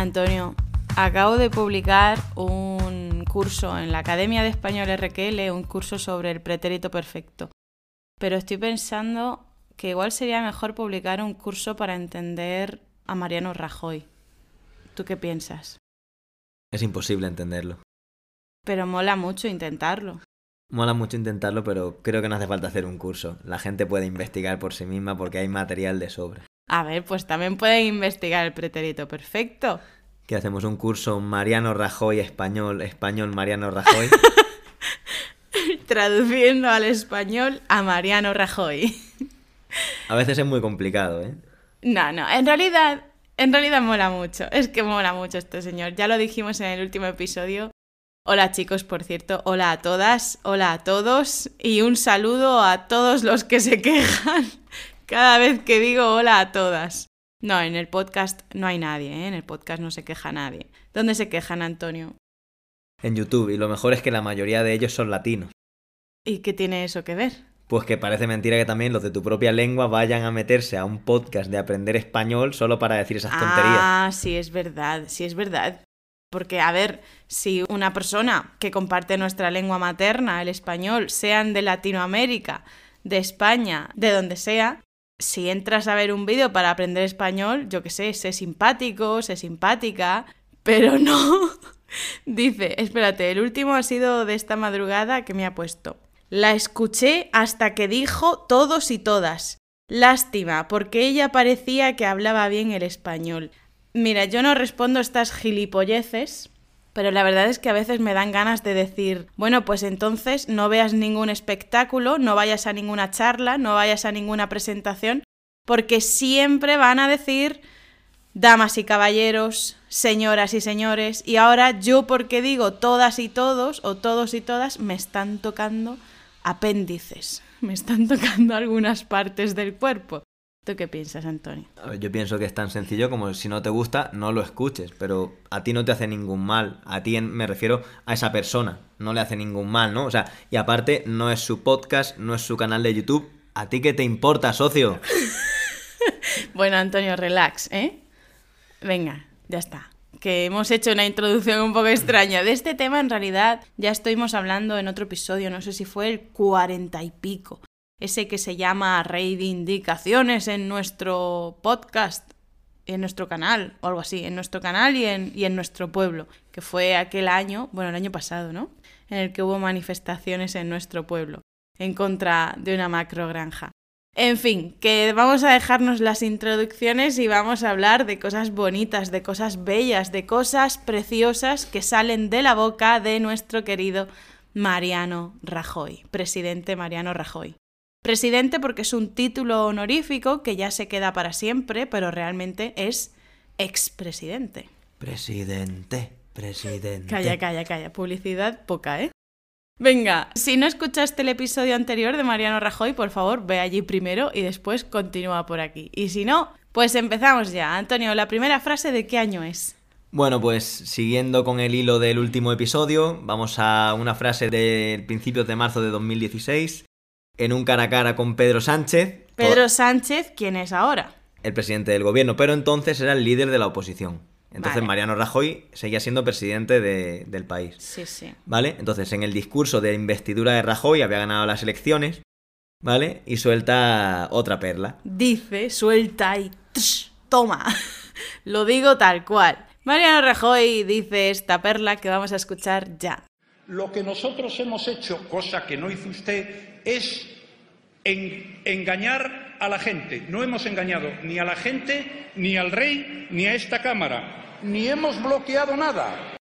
Antonio, acabo de publicar un curso en la Academia de Español RQL, un curso sobre el pretérito perfecto. Pero estoy pensando que igual sería mejor publicar un curso para entender a Mariano Rajoy. ¿Tú qué piensas? Es imposible entenderlo. Pero mola mucho intentarlo. Mola mucho intentarlo, pero creo que no hace falta hacer un curso. La gente puede investigar por sí misma porque hay material de sobra. A ver, pues también pueden investigar el pretérito perfecto. Que hacemos un curso Mariano Rajoy español, español Mariano Rajoy. Traduciendo al español a Mariano Rajoy. A veces es muy complicado, ¿eh? No, no, en realidad, en realidad mola mucho. Es que mola mucho este señor. Ya lo dijimos en el último episodio. Hola chicos, por cierto, hola a todas, hola a todos y un saludo a todos los que se quejan cada vez que digo hola a todas. No, en el podcast no hay nadie, ¿eh? en el podcast no se queja nadie. ¿Dónde se quejan, Antonio? En YouTube, y lo mejor es que la mayoría de ellos son latinos. ¿Y qué tiene eso que ver? Pues que parece mentira que también los de tu propia lengua vayan a meterse a un podcast de aprender español solo para decir esas tonterías. Ah, sí, es verdad, sí, es verdad. Porque, a ver, si una persona que comparte nuestra lengua materna, el español, sean de Latinoamérica, de España, de donde sea, si entras a ver un vídeo para aprender español, yo qué sé, sé simpático, sé simpática, pero no. Dice, espérate, el último ha sido de esta madrugada que me ha puesto. La escuché hasta que dijo todos y todas. Lástima, porque ella parecía que hablaba bien el español. Mira, yo no respondo estas gilipolleces, pero la verdad es que a veces me dan ganas de decir, bueno, pues entonces no veas ningún espectáculo, no vayas a ninguna charla, no vayas a ninguna presentación, porque siempre van a decir damas y caballeros, señoras y señores, y ahora yo porque digo todas y todos, o todos y todas, me están tocando apéndices, me están tocando algunas partes del cuerpo. ¿Tú qué piensas, Antonio? Yo pienso que es tan sencillo como si no te gusta, no lo escuches, pero a ti no te hace ningún mal. A ti me refiero a esa persona, no le hace ningún mal, ¿no? O sea, y aparte no es su podcast, no es su canal de YouTube. ¿A ti qué te importa, socio? bueno, Antonio, relax, ¿eh? Venga, ya está. Que hemos hecho una introducción un poco extraña. De este tema, en realidad, ya estuvimos hablando en otro episodio, no sé si fue el cuarenta y pico ese que se llama Reivindicaciones en nuestro podcast, en nuestro canal, o algo así, en nuestro canal y en, y en nuestro pueblo, que fue aquel año, bueno, el año pasado, ¿no? En el que hubo manifestaciones en nuestro pueblo, en contra de una macro granja. En fin, que vamos a dejarnos las introducciones y vamos a hablar de cosas bonitas, de cosas bellas, de cosas preciosas que salen de la boca de nuestro querido Mariano Rajoy, presidente Mariano Rajoy. Presidente porque es un título honorífico que ya se queda para siempre, pero realmente es expresidente. Presidente, presidente. Calla, calla, calla. Publicidad poca, ¿eh? Venga, si no escuchaste el episodio anterior de Mariano Rajoy, por favor, ve allí primero y después continúa por aquí. Y si no, pues empezamos ya. Antonio, la primera frase de qué año es. Bueno, pues siguiendo con el hilo del último episodio, vamos a una frase del principio de marzo de 2016 en un cara a cara con Pedro Sánchez. Pedro Sánchez, ¿quién es ahora? El presidente del gobierno, pero entonces era el líder de la oposición. Entonces Mariano Rajoy seguía siendo presidente del país. Sí, sí. ¿Vale? Entonces en el discurso de investidura de Rajoy había ganado las elecciones, ¿vale? Y suelta otra perla. Dice, suelta y toma. Lo digo tal cual. Mariano Rajoy dice esta perla que vamos a escuchar ya. Lo que nosotros hemos hecho, cosa que no hizo usted, es engañar a la gente. No hemos engañado ni a la gente, ni al rey, ni a esta Cámara. Ni hemos bloqueado nada.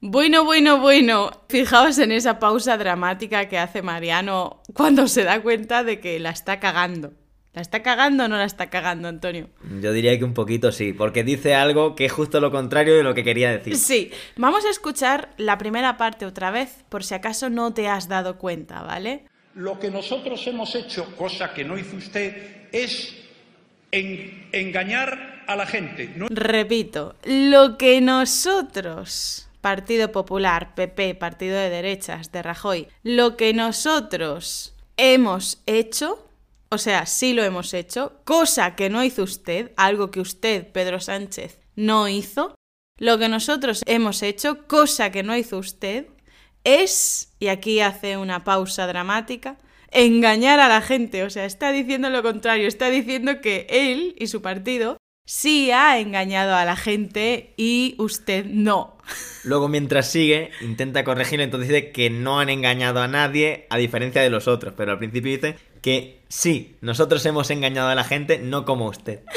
Bueno, bueno, bueno. Fijaos en esa pausa dramática que hace Mariano cuando se da cuenta de que la está cagando. ¿La está cagando o no la está cagando, Antonio? Yo diría que un poquito sí, porque dice algo que es justo lo contrario de lo que quería decir. Sí, vamos a escuchar la primera parte otra vez, por si acaso no te has dado cuenta, ¿vale? Lo que nosotros hemos hecho, cosa que no hizo usted, es engañar a la gente. Repito, lo que nosotros, Partido Popular, PP, Partido de Derechas, de Rajoy, lo que nosotros hemos hecho o sea, sí lo hemos hecho, cosa que no hizo usted, algo que usted, Pedro Sánchez, no hizo, Lo que nosotros hemos hecho, cosa que no hizo usted, es, y aquí hace una pausa dramática, engañar a la gente. O sea, está diciendo lo contrario, está diciendo que él y su partido sí ha engañado a la gente y usted no. Luego, mientras sigue, intenta corregirlo, entonces dice que no han engañado a nadie, a diferencia de los otros. Pero al principio dice que sí, nosotros hemos engañado a la gente, no como usted.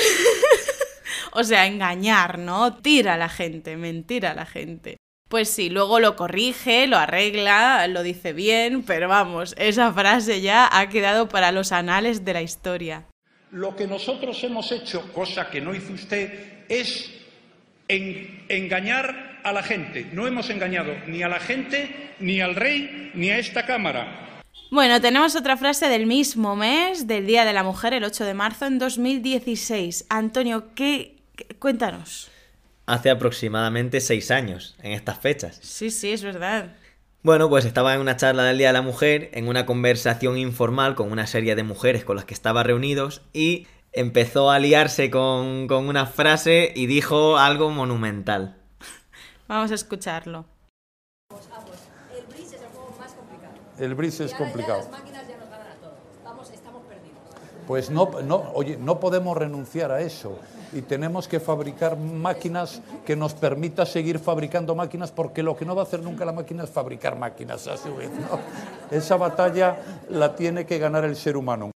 O sea, engañar, ¿no? Tira a la gente, mentir a la gente. Pues sí, luego lo corrige, lo arregla, lo dice bien, pero vamos, esa frase ya ha quedado para los anales de la historia. Lo que nosotros hemos hecho, cosa que no hizo usted, es en- engañar a la gente. No hemos engañado ni a la gente, ni al rey, ni a esta Cámara. Bueno, tenemos otra frase del mismo mes, del Día de la Mujer, el 8 de marzo en 2016. Antonio, ¿qué? qué- Cuéntanos. Hace aproximadamente seis años, en estas fechas. Sí, sí, es verdad. Bueno, pues estaba en una charla del Día de la Mujer, en una conversación informal con una serie de mujeres con las que estaba reunidos y empezó a liarse con, con una frase y dijo algo monumental. Vamos a escucharlo. El bridge es el juego más complicado. El bridge es complicado. las máquinas ya nos ganan a todos. Estamos, estamos perdidos. Pues no, no, oye, no podemos renunciar a eso y tenemos que fabricar máquinas que nos permita seguir fabricando máquinas porque lo que no va a hacer nunca la máquina es fabricar máquinas a su vez. ¿no? Esa batalla la tiene que ganar el ser humano.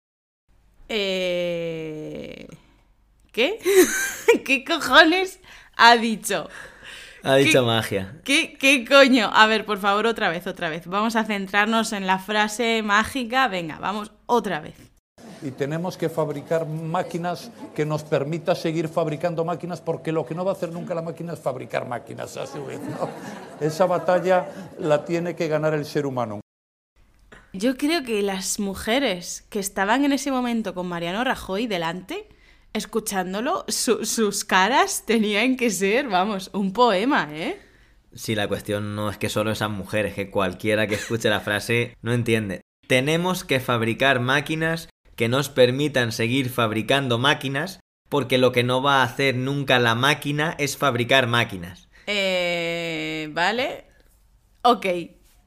Eh... ¿Qué? ¿Qué cojones ha dicho? Ha dicho ¿Qué? magia. ¿Qué, ¿Qué coño? A ver, por favor, otra vez, otra vez. Vamos a centrarnos en la frase mágica. Venga, vamos otra vez. Y tenemos que fabricar máquinas que nos permita seguir fabricando máquinas porque lo que no va a hacer nunca la máquina es fabricar máquinas a su vez. ¿no? Esa batalla la tiene que ganar el ser humano. Yo creo que las mujeres que estaban en ese momento con Mariano Rajoy delante, escuchándolo, su- sus caras tenían que ser, vamos, un poema, ¿eh? Si la cuestión no es que solo esas mujeres, que cualquiera que escuche la frase no entiende. Tenemos que fabricar máquinas que nos permitan seguir fabricando máquinas, porque lo que no va a hacer nunca la máquina es fabricar máquinas. Eh, vale. Ok.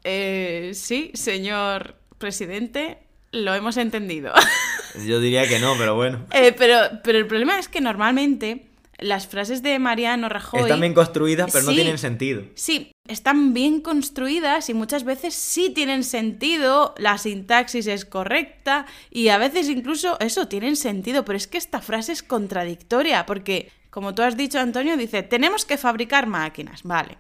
Eh, sí, señor presidente, lo hemos entendido. Yo diría que no, pero bueno. Eh, pero, pero el problema es que normalmente las frases de Mariano Rajoy... Están bien construidas, pero no tienen sentido. Sí, están bien construidas y muchas veces sí tienen sentido, la sintaxis es correcta y a veces incluso eso tienen sentido, pero es que esta frase es contradictoria porque, como tú has dicho Antonio, dice, tenemos que fabricar máquinas, vale.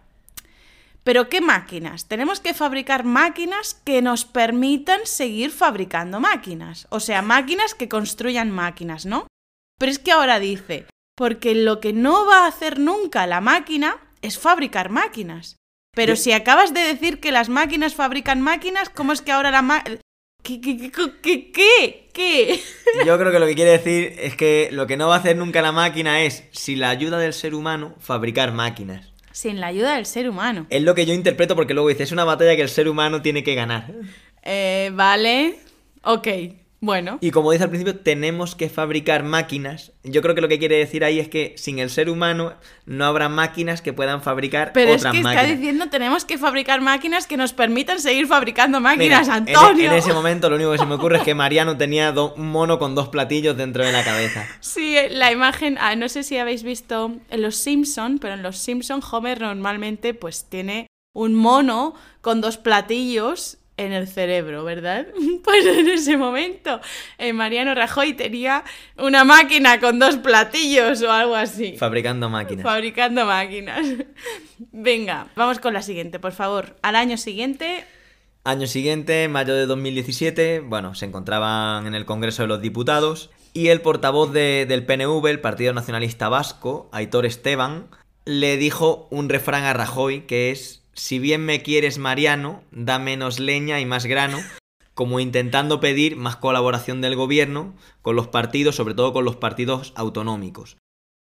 Pero ¿qué máquinas? Tenemos que fabricar máquinas que nos permitan seguir fabricando máquinas. O sea, máquinas que construyan máquinas, ¿no? Pero es que ahora dice, porque lo que no va a hacer nunca la máquina es fabricar máquinas. Pero si acabas de decir que las máquinas fabrican máquinas, ¿cómo es que ahora la. ¿Qué, qué, qué, qué, qué? ¿Qué? Yo creo que lo que quiere decir es que lo que no va a hacer nunca la máquina es, sin la ayuda del ser humano, fabricar máquinas. Sin la ayuda del ser humano. Es lo que yo interpreto porque luego dice, es una batalla que el ser humano tiene que ganar. Eh, vale. Ok. Bueno. Y como dice al principio, tenemos que fabricar máquinas. Yo creo que lo que quiere decir ahí es que sin el ser humano no habrá máquinas que puedan fabricar Pero es otras que está máquinas. diciendo tenemos que fabricar máquinas que nos permitan seguir fabricando máquinas, e- Antonio. En, ese momento lo único que se me ocurre es que Mariano tenía do- un mono con dos platillos dentro de la cabeza. Sí, eh, la imagen, ah, no sé si habéis visto en Los Simpson, pero en Los Simpson Homer normalmente pues tiene un mono con dos platillos en el cerebro, ¿verdad? Pues en ese momento eh, Mariano Rajoy tenía una máquina con dos platillos o algo así. Fabricando máquinas. Fabricando máquinas. Venga, vamos con la siguiente, por favor. Al año siguiente, Año siguiente, mayo de 2017, bueno, se encontraban en el Congreso de los Diputados y el portavoz de- del PNV, el Partido Nacionalista Vasco, Aitor Esteban, le dijo un refrán a Rajoy que es, si bien me quieres Mariano, da menos leña y más grano, como intentando pedir más colaboración del gobierno con los partidos, sobre todo con los partidos autonómicos.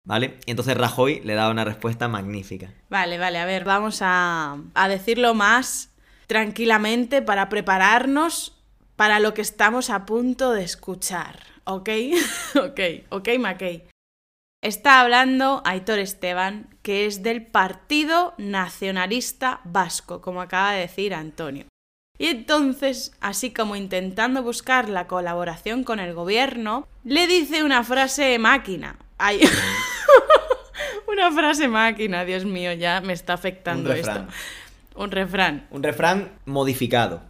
¿Vale? Y entonces Rajoy le da una respuesta magnífica. Vale, vale, a ver, vamos a, a decirlo más tranquilamente para prepararnos para lo que estamos a punto de escuchar, ¿ok? ok, ok, Mackey. Está hablando Aitor Esteban, que es del Partido Nacionalista Vasco, como acaba de decir Antonio. Y entonces, así como intentando buscar la colaboración con el gobierno, le dice una frase máquina. Ay, una frase máquina, Dios mío, ya me está afectando Un esto. Un refrán. Un refrán modificado.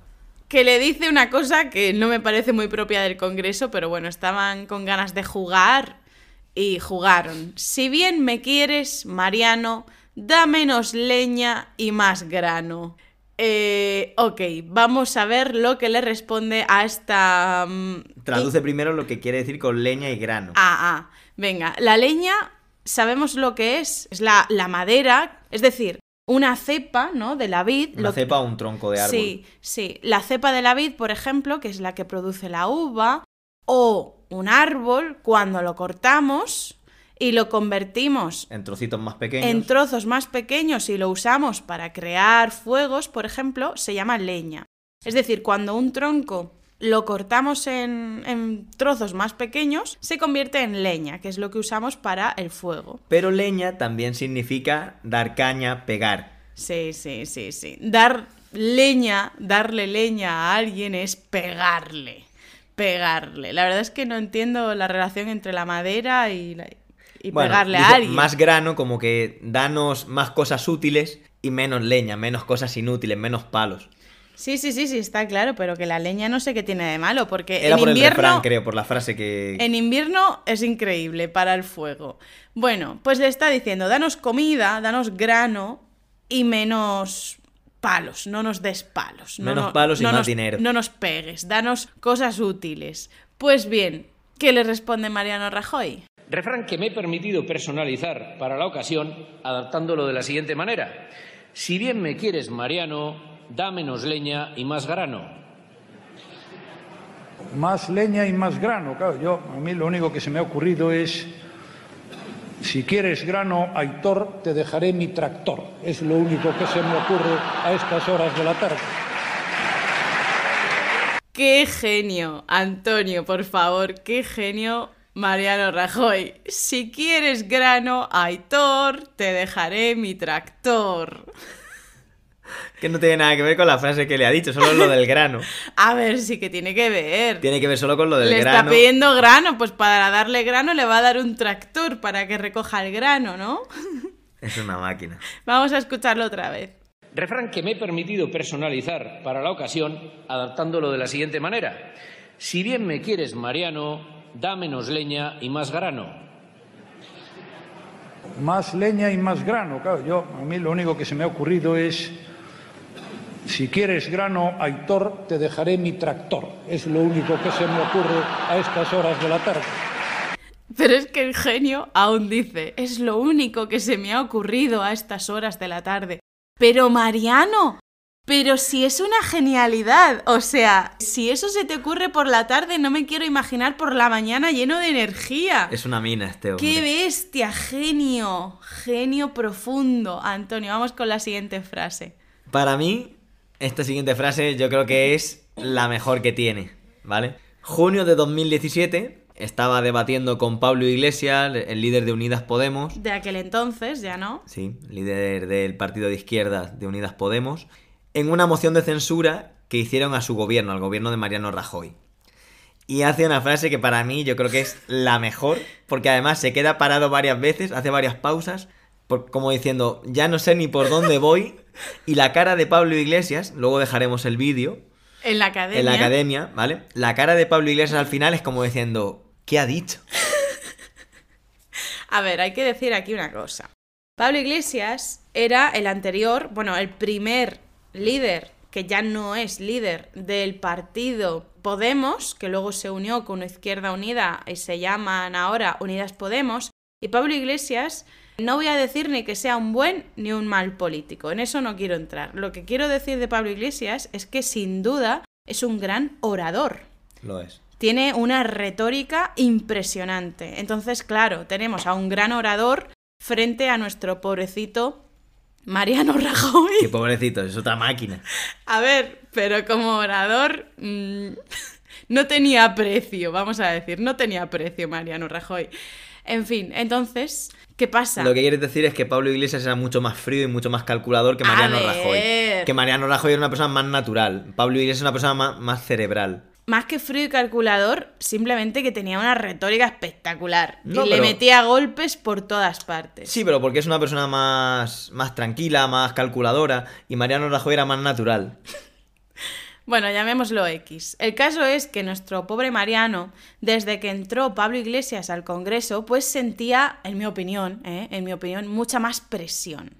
Que le dice una cosa que no me parece muy propia del Congreso, pero bueno, estaban con ganas de jugar y jugaron. Si bien me quieres, Mariano, da menos leña y más grano. Eh, ok, vamos a ver lo que le responde a esta... mm, Traduce primero lo que quiere decir con leña y grano. Ah, ah, venga, la leña, sabemos lo que es, es la, la madera, es decir, una cepa, ¿no? De la vid. Una lo cepa o un tronco de árbol. Sí, sí. La cepa de la vid, por ejemplo, que es la que produce la uva, o un árbol, cuando lo cortamos y lo convertimos En trocitos más pequeños. en trozos más pequeños y lo usamos para crear fuegos, por ejemplo, se llama leña. Es decir, cuando un tronco lo cortamos en, en trozos más pequeños, se convierte en leña, que es lo que usamos para el fuego. Pero leña también significa dar caña, pegar. Sí, sí, sí, sí. Dar leña, darle leña a alguien es pegarle. Pegarle. La verdad es que no entiendo la relación entre la madera y, la- y Bueno, pegarle dice a alguien. Más grano, como que danos más cosas útiles y menos leña, menos cosas inútiles, menos palos. Sí, sí, sí, sí, está claro, pero que la leña no sé qué tiene de malo, porque Era en por el invierno, refrán, creo, por la frase que... en invierno es increíble para el fuego. Bueno, pues le está diciendo, danos comida, danos grano y menos palos, no nos des palos. no Menos no- palos y no más nos- dinero. No nos pegues, danos cosas útiles. Pues bien, ¿qué le responde Mariano Rajoy? Refrán que me he permitido personalizar para la ocasión, adaptándolo de la siguiente manera. Si bien me quieres, Mariano, da menos leña y más grano. Más leña y más grano. Claro, yo, a mí lo único que se me ha ocurrido es, si quieres grano, Aitor, te dejaré mi tractor. Es lo único que se me ocurre a estas horas de la tarde. ¡Qué genio! Antonio, por favor, qué genio Mariano Rajoy. Si quieres grano, Aitor, te dejaré mi tractor. Que no tiene nada que ver con la frase que le ha dicho, solo lo del grano. A ver, sí que tiene que ver. Tiene que ver solo con lo del le está grano. pidiendo grano, pues para darle grano le va a dar un tractor para que recoja el grano, ¿no? Es una máquina. Vamos a escucharlo otra vez. Refrán que me he permitido personalizar para la ocasión, adaptándolo de la siguiente manera. Si bien me quieres, Mariano, da menos leña y más grano. Más leña y más grano. Claro, yo, a mí lo único que se me ha ocurrido es, si quieres grano, Aitor, te dejaré mi tractor. Es lo único que se me ocurre a estas horas de la tarde. Pero es que el genio aún dice, es lo único que se me ha ocurrido a estas horas de la tarde. Pero Mariano, pero si es una genialidad, o sea, si eso se te ocurre por la tarde, no me quiero imaginar por la mañana lleno de energía. Es una mina este hombre. ¡Qué bestia! Genio, genio profundo. Antonio, vamos con la siguiente frase. Para mí, esta siguiente frase yo creo que es la mejor que tiene, ¿vale? Junio de 2017, estaba debatiendo con Pablo Iglesias, el líder de Unidas Podemos, De aquel entonces, ya no. sí, líder del partido de izquierda de Unidas Podemos, en una moción de censura que hicieron a su gobierno, al gobierno de Mariano Rajoy. Y hace una frase que para mí yo creo que es la mejor, porque además se queda parado varias veces, hace varias pausas, por- como diciendo, ya no sé ni por dónde voy, y la cara de Pablo Iglesias, luego dejaremos el vídeo, En la academia. en la academia, ¿vale? La cara de Pablo Iglesias al final es como diciendo, ¿qué ha dicho? A ver, hay que decir aquí una cosa. Pablo Iglesias era el anterior, bueno, el primer líder, que ya no es líder del partido Podemos, que luego se unió con Izquierda Unida y se llaman ahora Unidas Podemos. Y Pablo Iglesias, no voy a decir ni que sea un buen ni un mal político, en eso no quiero entrar. Lo que quiero decir de Pablo Iglesias es que sin duda es un gran orador Lo es. tiene una retórica impresionante. Entonces, claro, tenemos a un gran orador frente a nuestro pobrecito Mariano Qué Rajoy. pobrecito, es otra máquina. A ver, pero como orador mm, no tenía precio, vamos a decir, no tenía precio Mariano Rajoy. En fin, entonces, ¿qué pasa? Lo que quieres decir es que Pablo Iglesias era mucho más frío y mucho más calculador que Mariano. Rajoy. Que Mariano Rajoy era una persona más natural. Pablo Iglesias es una persona más, más cerebral. Más que frío y calculador, simplemente que tenía una retórica espectacular. No, y le pero- metía golpes por todas partes. Sí, pero porque es una persona más, más tranquila, más calculadora. Y Mariano Rajoy era más natural. Bueno, llamémoslo X. El caso es que nuestro pobre Mariano, desde que entró Pablo Iglesias al Congreso, pues sentía, en mi opinión, ¿eh? en mi opinión, mucha más presión.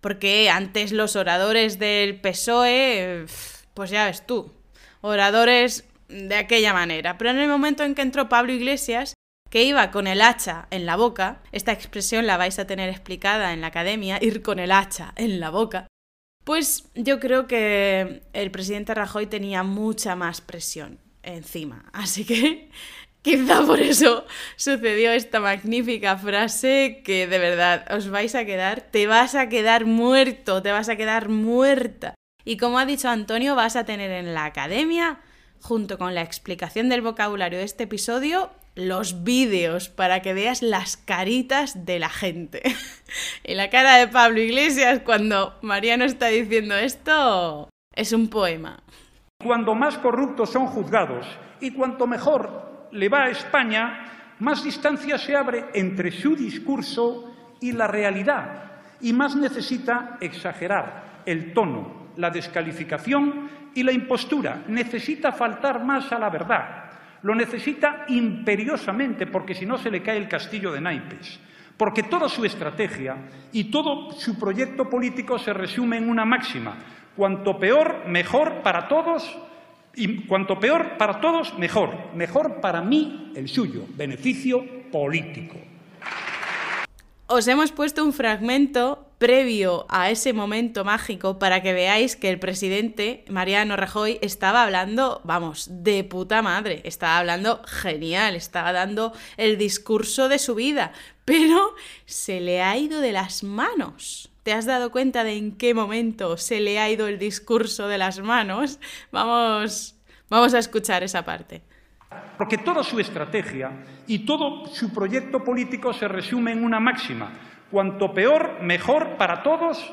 Porque antes los oradores del PSOE, pues ya ves tú, oradores de aquella manera. Pero en el momento en que entró Pablo Iglesias, que iba con el hacha en la boca, esta expresión la vais a tener explicada en la academia, ir con el hacha en la boca, pues yo creo que el presidente Rajoy tenía mucha más presión encima. Así que quizá por eso sucedió esta magnífica frase que de verdad os vais a quedar, te vas a quedar muerto, te vas a quedar muerta. Y como ha dicho Antonio, vas a tener en la academia, junto con la explicación del vocabulario de este episodio, los vídeos para que veas las caritas de la gente. y la cara de Pablo Iglesias cuando Mariano está diciendo esto es un poema. Cuando más corruptos son juzgados y cuanto mejor le va a España, más distancia se abre entre su discurso y la realidad y más necesita exagerar el tono, la descalificación y la impostura. Necesita faltar más a la verdad. Lo necesita imperiosamente porque si no se le cae el castillo de naipes. Porque toda su estrategia y todo su proyecto político se resume en una máxima. Cuanto peor, mejor para todos. Y cuanto peor para todos, mejor. Mejor para mí, el suyo. Beneficio político. Os hemos puesto un fragmento previo a ese momento mágico para que veáis que el presidente Mariano Rajoy estaba hablando, vamos, de puta madre, estaba hablando genial, estaba dando el discurso de su vida, pero se le ha ido de las manos. ¿Te has dado cuenta de en qué momento se le ha ido el discurso de las manos? Vamos, vamos a escuchar esa parte. Porque toda su estrategia y todo su proyecto político se resume en una máxima. Cuanto peor, mejor para todos.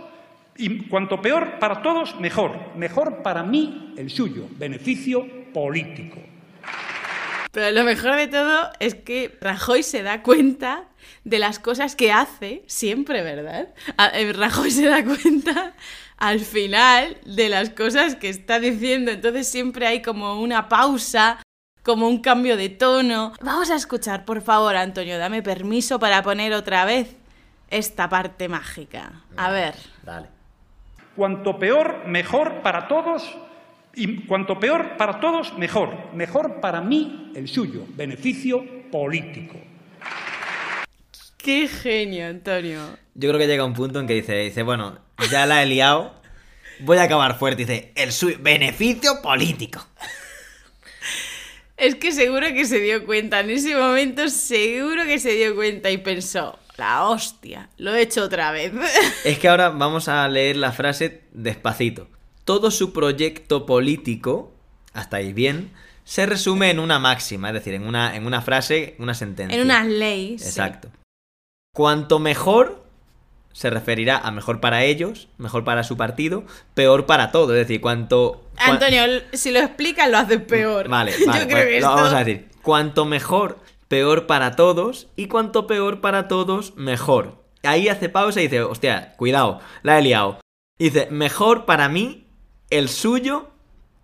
Y cuanto peor para todos, mejor. Mejor para mí, el suyo. Beneficio político. Pero lo mejor de todo es que Rajoy se da cuenta de las cosas que hace siempre, ¿verdad? Eh, Rajoy se da cuenta al final de las cosas que está diciendo, entonces siempre hay como una pausa, como un cambio de tono. Vamos a escuchar, por favor, Antonio, dame permiso para poner otra vez esta parte mágica. A ver. Dale. Cuanto peor, mejor para todos. Y cuanto peor para todos, mejor. Mejor para mí, el suyo. Beneficio político. Qué genio, Antonio. Yo creo que llega un punto en que dice, dice, bueno, ya la he liado, voy a acabar fuerte. Dice, el suyo, beneficio político. Es que seguro que se dio cuenta, en ese momento seguro que se dio cuenta y pensó, la hostia, lo he hecho otra vez. Es que ahora vamos a leer la frase despacito. Todo su proyecto político, hasta ahí bien, se resume en una máxima, es decir, en una, en una frase, una sentencia. en una ley. sí. Exacto. Cuanto mejor se referirá a mejor para ellos, mejor para su partido, peor para todo. Es decir, cuanto. cua- Antonio, si lo explicas lo haces peor. Vale, Yo vale, creo pues que lo esto... vamos a decir. Cuanto mejor, peor para todos. Y cuanto peor para todos, mejor. Ahí hace pausa y dice, hostia, cuidado, la he liado. Dice, mejor para mí, el suyo,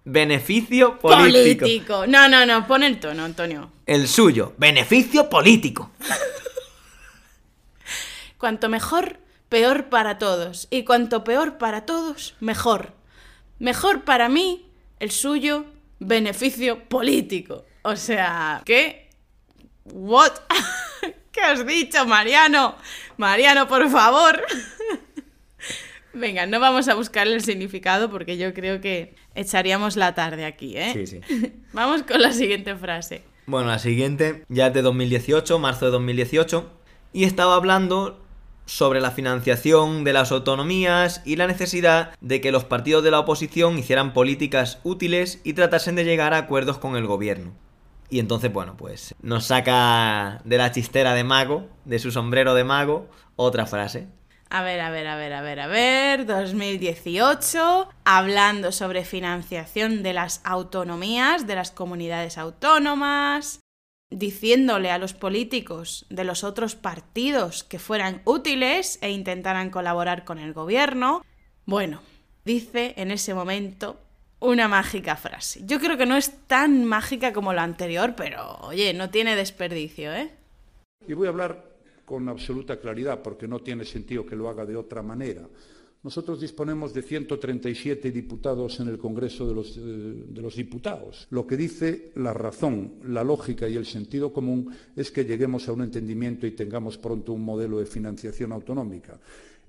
beneficio político. político. No, no, no, pon el tono, Antonio. El suyo, beneficio político. Cuanto mejor, peor para todos. Y cuanto peor para todos, mejor. Mejor para mí, el suyo, beneficio político. O sea, ¿qué? ¿What? ¿Qué has dicho, Mariano? Mariano, por favor. Venga, no vamos a buscarle el significado porque yo creo que echaríamos la tarde aquí, ¿eh? Sí, sí. Vamos con la siguiente frase. Bueno, la siguiente ya es de 2018, marzo de 2018, y estaba hablando sobre la financiación de las autonomías y la necesidad de que los partidos de la oposición hicieran políticas útiles y tratasen de llegar a acuerdos con el gobierno. Y entonces, bueno, pues nos saca de la chistera de mago, de su sombrero de mago, otra frase. A ver, a ver, a ver, a ver, a ver, 2018, hablando sobre financiación de las autonomías, de las comunidades autónomas, diciéndole a los políticos de los otros partidos que fueran útiles e intentaran colaborar con el gobierno. Bueno, dice en ese momento una mágica frase. Yo creo que no es tan mágica como la anterior, pero oye, no tiene desperdicio, ¿eh? Y voy a hablar con absoluta claridad, porque no tiene sentido que lo haga de otra manera. Nosotros disponemos de 137 diputados en el Congreso de los, eh, de los, Diputados. Lo que dice la razón, la lógica y el sentido común es que lleguemos a un entendimiento y tengamos pronto un modelo de financiación autonómica.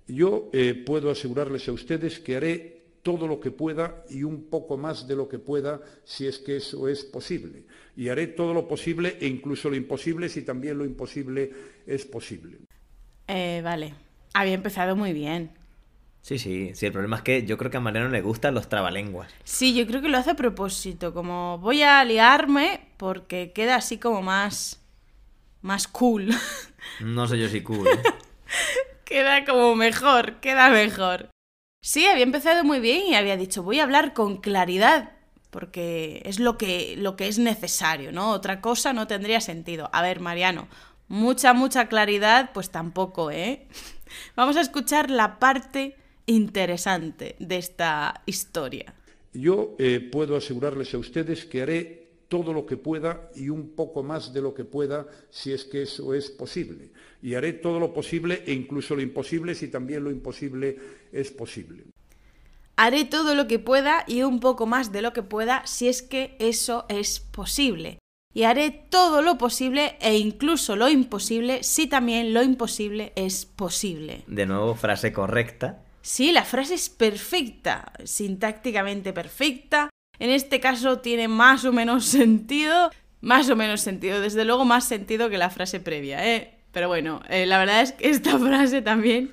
Yo eh, puedo asegurarles a ustedes que haré todo lo que pueda y un poco más de lo que pueda si es que eso es posible. Y haré todo lo posible e incluso lo imposible si también lo imposible es posible. Eh, vale, había empezado muy bien. Sí, sí, sí, el problema es que yo creo que a Mariano le gustan los trabalenguas. Sí, yo creo que lo hace a propósito, como voy a liarme porque queda así como más... más cool. No sé yo si cool. ¿eh? queda como mejor, queda mejor. Sí, había empezado muy bien y había dicho, voy a hablar con claridad, porque es lo que, lo que es necesario, ¿no? Otra cosa no tendría sentido. A ver, Mariano, mucha, mucha claridad, pues tampoco, ¿eh? Vamos a escuchar la parte interesante de esta historia. Yo eh, puedo asegurarles a ustedes que haré todo lo que pueda y un poco más de lo que pueda si es que eso es posible. Y haré todo lo posible e incluso lo imposible si también lo imposible es posible. Haré todo lo que pueda y un poco más de lo que pueda si es que eso es posible. Y haré todo lo posible e incluso lo imposible si también lo imposible es posible. De nuevo, frase correcta. Sí, la frase es perfecta, sintácticamente perfecta, en este caso tiene más o menos sentido, más o menos sentido, desde luego más sentido que la frase previa, ¿eh? Pero bueno, eh, la verdad es que esta frase también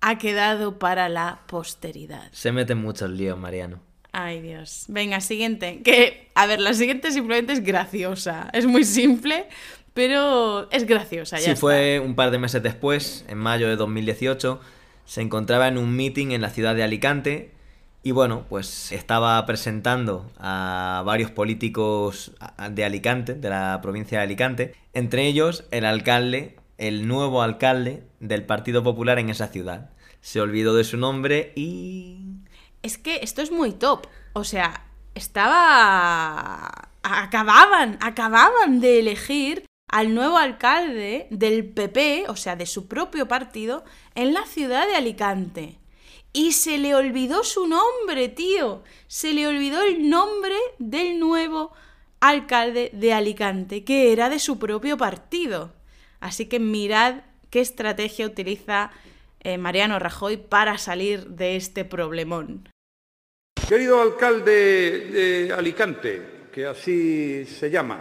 ha quedado para la posteridad. Se mete muchos líos, Mariano. Ay, Dios. Venga, siguiente. Que, a ver, la siguiente simplemente es graciosa. Es muy simple, pero es graciosa. Ya sí, fue un par de meses después, en mayo de 2018. Se encontraba en un meeting en la ciudad de Alicante y bueno, pues estaba presentando a varios políticos de Alicante, de la provincia de Alicante, entre ellos el alcalde, el nuevo alcalde del Partido Popular en esa ciudad. Se olvidó de su nombre y... Es que esto es muy top. O sea, estaba... Acababan, acababan de elegir al nuevo alcalde del PP, o sea, de su propio partido, en la ciudad de Alicante. Y se le olvidó su nombre, tío. Se le olvidó el nombre del nuevo alcalde de Alicante, que era de su propio partido. Así que mirad qué estrategia utiliza eh, Mariano Rajoy para salir de este problemón. Querido alcalde de Alicante, que así se llama.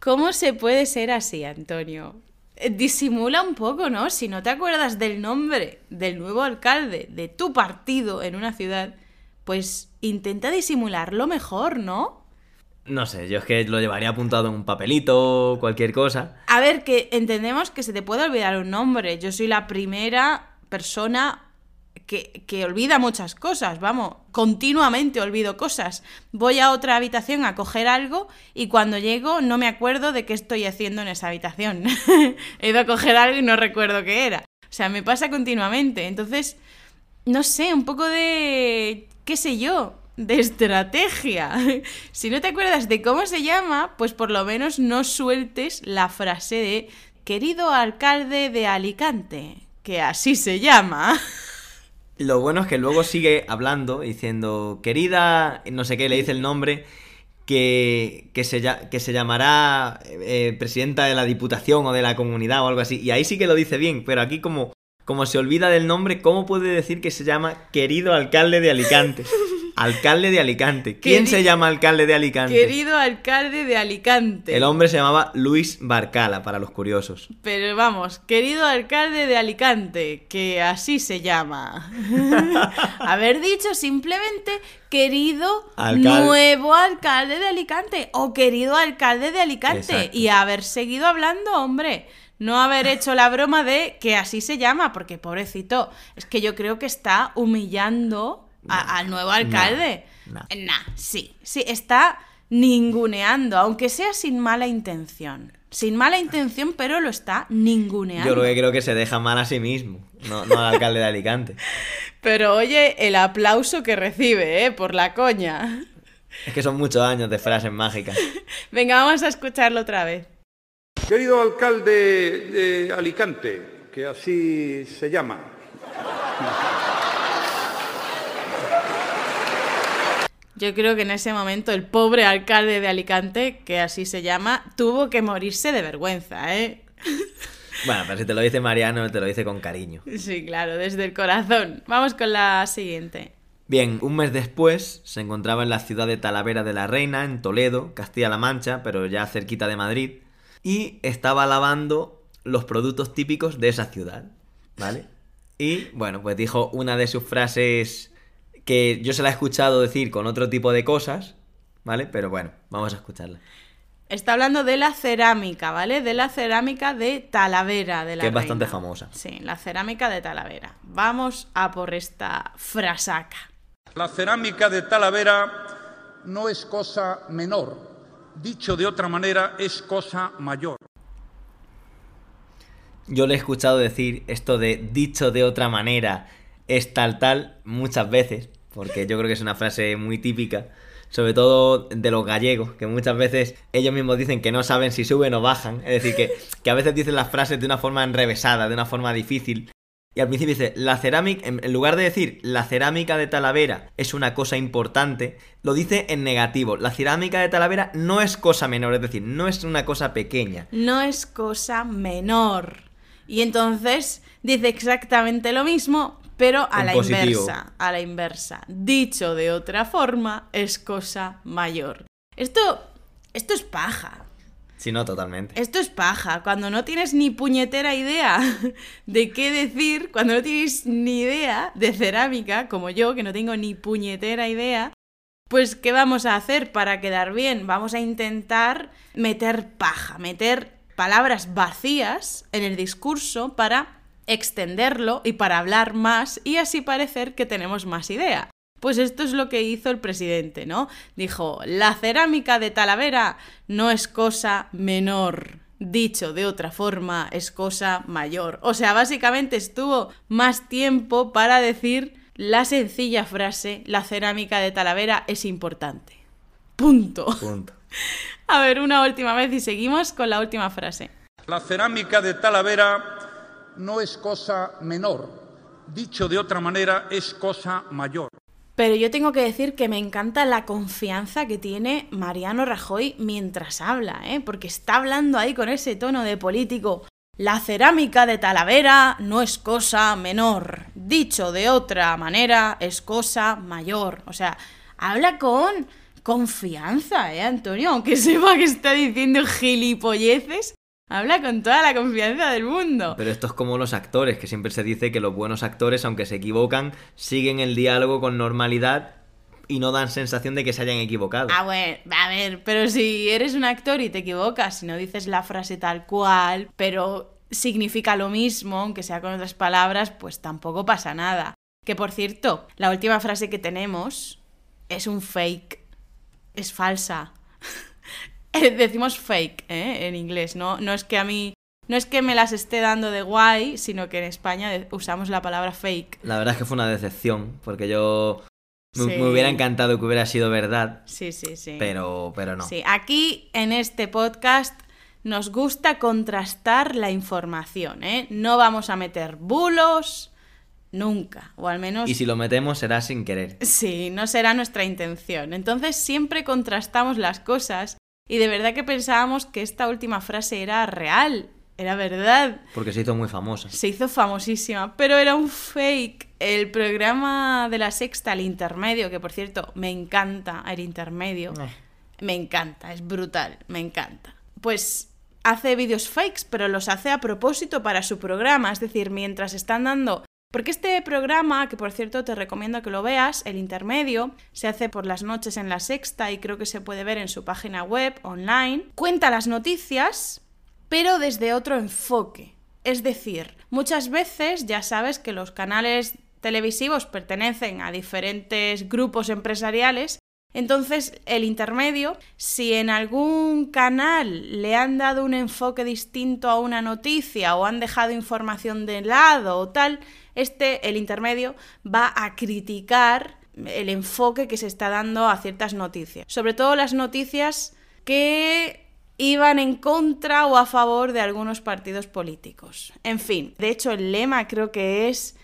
¿Cómo se puede ser así, Antonio? Eh, disimula un poco, ¿no? Si no te acuerdas del nombre del nuevo alcalde de tu partido en una ciudad, pues intenta disimularlo mejor, ¿no? No sé, yo es que lo llevaría apuntado en un papelito, cualquier cosa. A ver, que entendemos que se te puede olvidar un nombre. Yo soy la primera persona que, olvida muchas cosas, vamos, continuamente olvido cosas. Voy a otra habitación a coger algo y cuando llego no me acuerdo de qué estoy haciendo en esa habitación. He ido a coger algo y no recuerdo qué era. O sea, me pasa continuamente. Entonces, no sé, un poco de, qué sé yo, de estrategia. si no te acuerdas de cómo se llama, pues por lo menos no sueltes la frase de querido alcalde de Alicante, que así se llama. Lo bueno es que luego sigue hablando, diciendo, querida, no sé qué, le dice el nombre, que, que, se, que se llamará eh, presidenta de la Diputación o de la comunidad o algo así. Y ahí sí que lo dice bien, pero aquí como, como se olvida del nombre, ¿cómo puede decir que se llama querido alcalde de Alicante? Alcalde de Alicante. ¿Quién Queri- se llama alcalde de Alicante? Querido alcalde de Alicante. El hombre se llamaba Luis Barcala, para los curiosos. Pero vamos, querido alcalde de Alicante, que así se llama. Haber dicho simplemente querido nuevo alcalde de Alicante o querido alcalde de Alicante Exacto. y haber seguido hablando, hombre. No haber hecho la broma de que así se llama, porque pobrecito, es que yo creo que está humillando a- al nuevo alcalde. no. Nah, sí, sí, está ninguneando, aunque sea sin mala intención. Sin mala intención, pero lo está ninguneando. Yo lo que creo que se deja mal a sí mismo, no, no al alcalde de Alicante. Pero oye, el aplauso que recibe, ¿eh? Por la coña. Es que son muchos años de frases mágicas. Venga, vamos a escucharlo otra vez. Querido alcalde de Alicante, que así se llama. Yo creo que en ese momento el pobre alcalde de Alicante, que así se llama, tuvo que morirse de vergüenza, ¿eh? Bueno, pero si te lo dice Mariano, te lo dice con cariño. Sí, claro, desde el corazón. Vamos con la siguiente. Bien, un mes después se encontraba en la ciudad de Talavera de la Reina, en Toledo, Castilla-La Mancha, pero ya cerquita de Madrid, y estaba lavando los productos típicos de esa ciudad, ¿vale? Y bueno, pues dijo una de sus frases que yo se la he escuchado decir con otro tipo de cosas, ¿vale? Pero bueno, vamos a escucharla. Está hablando de la cerámica, ¿vale? De la cerámica de Talavera de la Que es bastante Reina. famosa. Sí, la cerámica de Talavera. Vamos a por esta frasaca. La cerámica de Talavera no es cosa menor. Dicho de otra manera, es cosa mayor. Yo le he escuchado decir esto de dicho de otra manera es tal tal muchas veces, porque yo creo que es una frase muy típica, sobre todo de los gallegos, que muchas veces ellos mismos dicen que no saben si suben o bajan, es decir, que, que a veces dicen las frases de una forma enrevesada, de una forma difícil. Y al principio dice, la cerámica, en lugar de decir la cerámica de Talavera es una cosa importante, lo dice en negativo. La cerámica de Talavera no es cosa menor, es decir, no es una cosa pequeña. No es cosa menor. Y entonces dice exactamente lo mismo, pero a En la positivo. inversa. A la inversa. Dicho de otra forma, es cosa mayor. Esto. Esto es paja. Si no, totalmente. Esto es paja. Cuando no tienes ni puñetera idea de qué decir, cuando no tienes ni idea de cerámica, como yo, que no tengo ni puñetera idea, pues ¿qué vamos a hacer para quedar bien? Vamos a intentar meter paja, meter palabras vacías en el discurso para extenderlo y para hablar más y así parecer que tenemos más idea. Pues esto es lo que hizo el presidente, ¿no? Dijo, la cerámica de Talavera no es cosa menor. Dicho de otra forma, es cosa mayor. O sea, básicamente estuvo más tiempo para decir la sencilla frase, la cerámica de Talavera es importante. Punto. Punto. A ver, una última vez y seguimos con la última frase. La cerámica de Talavera no es cosa menor. Dicho de otra manera, es cosa mayor. Pero yo tengo que decir que me encanta la confianza que tiene Mariano Rajoy mientras habla, ¿eh? Porque está hablando ahí con ese tono de político. La cerámica de Talavera no es cosa menor. Dicho de otra manera, es cosa mayor. O sea, habla con confianza, ¿eh, Antonio? Aunque sepa que está diciendo gilipolleces, habla con toda la confianza del mundo. Pero esto es como los actores, que siempre se dice que los buenos actores, aunque se equivocan, siguen el diálogo con normalidad y no dan sensación de que se hayan equivocado. Ah, bueno, a ver, pero si eres un actor y te equivocas, si no dices la frase tal cual, pero significa lo mismo, aunque sea con otras palabras, pues tampoco pasa nada. Que por cierto, la última frase que tenemos es un fake. Es falsa. Decimos fake, ¿eh? En inglés, ¿no? No es que a mí. No es que me las esté dando de guay, sino que en España usamos la palabra fake. La verdad es que fue una decepción, porque yo me, Sí. me hubiera encantado que hubiera sido verdad, Sí, sí, sí. pero, pero no. Sí, aquí en este podcast nos gusta contrastar la información, ¿eh? No vamos a meter bulos nunca, o al menos... Y si lo metemos será sin querer. Sí, no será nuestra intención. Entonces siempre contrastamos las cosas y de verdad que pensábamos que esta última frase era real Era verdad. Porque se hizo muy famosa. Se hizo famosísima, pero era un fake. El programa de la sexta, el intermedio, que por cierto, me encanta el intermedio. Eh. Me encanta, es brutal, me encanta. Pues hace vídeos fakes, pero los hace a propósito para su programa. Es decir, mientras están dando porque este programa, que por cierto te recomiendo que lo veas, el intermedio, se hace por las noches en la sexta y creo que se puede ver en su página web online, cuenta las noticias, pero desde otro enfoque. Es decir, muchas veces ya sabes que los canales televisivos pertenecen a diferentes grupos empresariales entonces, el intermedio, si en algún canal le han dado un enfoque distinto a una noticia o han dejado información de lado o tal, este, el intermedio, va a criticar el enfoque que se está dando a ciertas noticias. Sobre todo las noticias que iban en contra o a favor de algunos partidos políticos. En fin, de hecho el lema creo que es,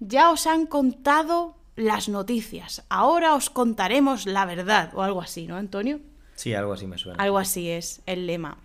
ya os han contado las noticias, ahora os contaremos la verdad o algo así, ¿no, Antonio? Sí, algo así me suena. Algo así es el lema.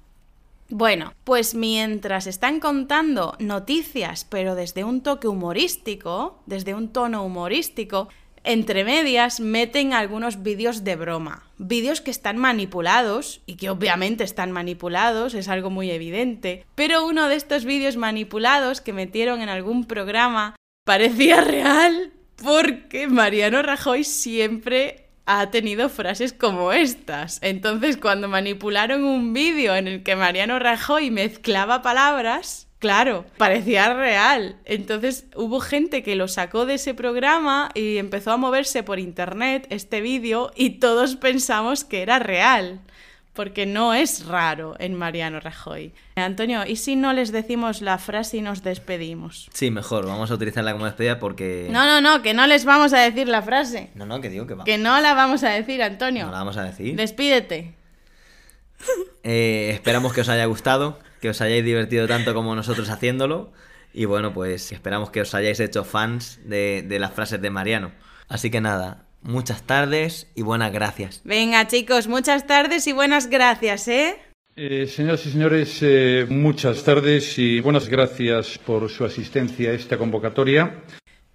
Bueno, pues mientras están contando noticias, pero desde un toque humorístico, desde un tono humorístico, entre medias meten algunos vídeos de broma. Vídeos que están manipulados y que obviamente están manipulados, es algo muy evidente. Pero uno de estos vídeos manipulados que metieron en algún programa parecía real porque Mariano Rajoy siempre ha tenido frases como estas. Entonces, cuando manipularon un vídeo en el que Mariano Rajoy mezclaba palabras, claro, parecía real. Entonces, hubo gente que lo sacó de ese programa y empezó a moverse por internet este vídeo y todos pensamos que era real. Porque no es raro en Mariano Rajoy. Antonio, ¿y si no les decimos la frase y nos despedimos? Sí, mejor, vamos a utilizarla como despedida porque... No, no, no, que no les vamos a decir la frase. No, no, que digo que va. Que no la vamos a decir, Antonio. No la vamos a decir. Despídete. Eh, esperamos que os haya gustado, que os hayáis divertido tanto como nosotros haciéndolo. Y bueno, pues esperamos que os hayáis hecho fans de, de las frases de Mariano. Así que nada, muchas tardes y buenas gracias. Venga, chicos, muchas tardes y buenas gracias, ¿eh? Eh, señoras y señores, eh, muchas tardes y buenas gracias por su asistencia a esta convocatoria.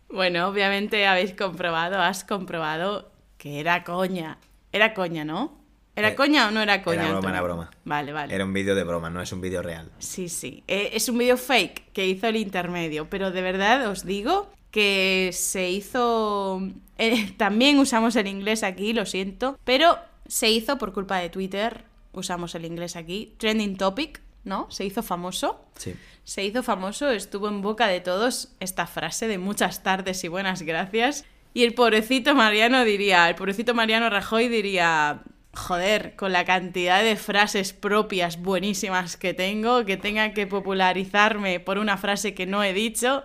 Bueno, obviamente habéis comprobado, has comprobado que era coña. Era coña, ¿no? ¿Era Eh, coña o no era coña? era broma, Antonio? era broma. Vale, vale. Era un vídeo de broma, no es un vídeo real. Sí, sí. Eh, es un vídeo fake que hizo el intermedio, pero de verdad os digo que se hizo... eh, también usamos el inglés aquí, lo siento, pero se hizo por culpa de Twitter, usamos el inglés aquí, trending topic, ¿no? Se hizo famoso. Sí. Se hizo famoso, estuvo en boca de todos esta frase de muchas tardes y buenas gracias. Y el pobrecito Mariano diría, el pobrecito Mariano Rajoy diría, joder, con la cantidad de frases propias buenísimas que tengo, que tenga que popularizarme por una frase que no he dicho.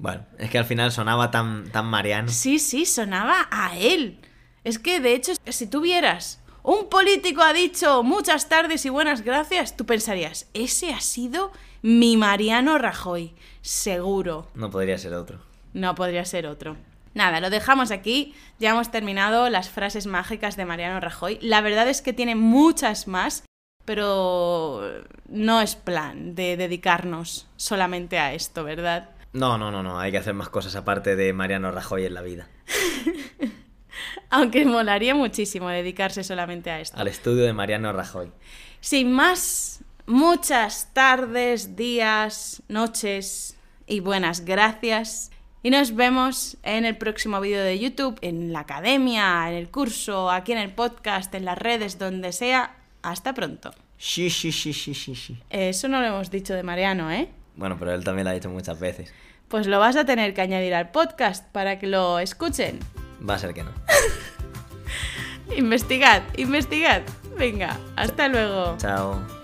Bueno, es que al final sonaba tan, tan Mariano. Sí, sí, sonaba a él. Es que, de hecho, si tú vieras un político ha dicho muchas tardes y buenas gracias, tú pensarías, ese ha sido mi Mariano Rajoy, seguro. No podría ser otro. No podría ser otro. Nada, lo dejamos aquí. Ya hemos terminado las frases mágicas de Mariano Rajoy. La verdad es que tiene muchas más, pero no es plan de dedicarnos solamente a esto, ¿verdad? No, no, no, no. Hay que hacer más cosas aparte de Mariano Rajoy en la vida. Aunque molaría muchísimo dedicarse solamente a esto. Al estudio de Mariano Rajoy. Sin más, muchas tardes, días, noches y buenas gracias. Y nos vemos en el próximo vídeo de YouTube, en la academia, en el curso, aquí en el podcast, en las redes, donde sea. Hasta pronto. Sí, sí, sí, sí, sí, sí. Eso no lo hemos dicho de Mariano, ¿eh? Bueno, pero él también lo ha dicho muchas veces. Pues lo vas a tener que añadir al podcast para que lo escuchen. Va a ser que no. Investigad, investigad. Venga, hasta luego. Chao.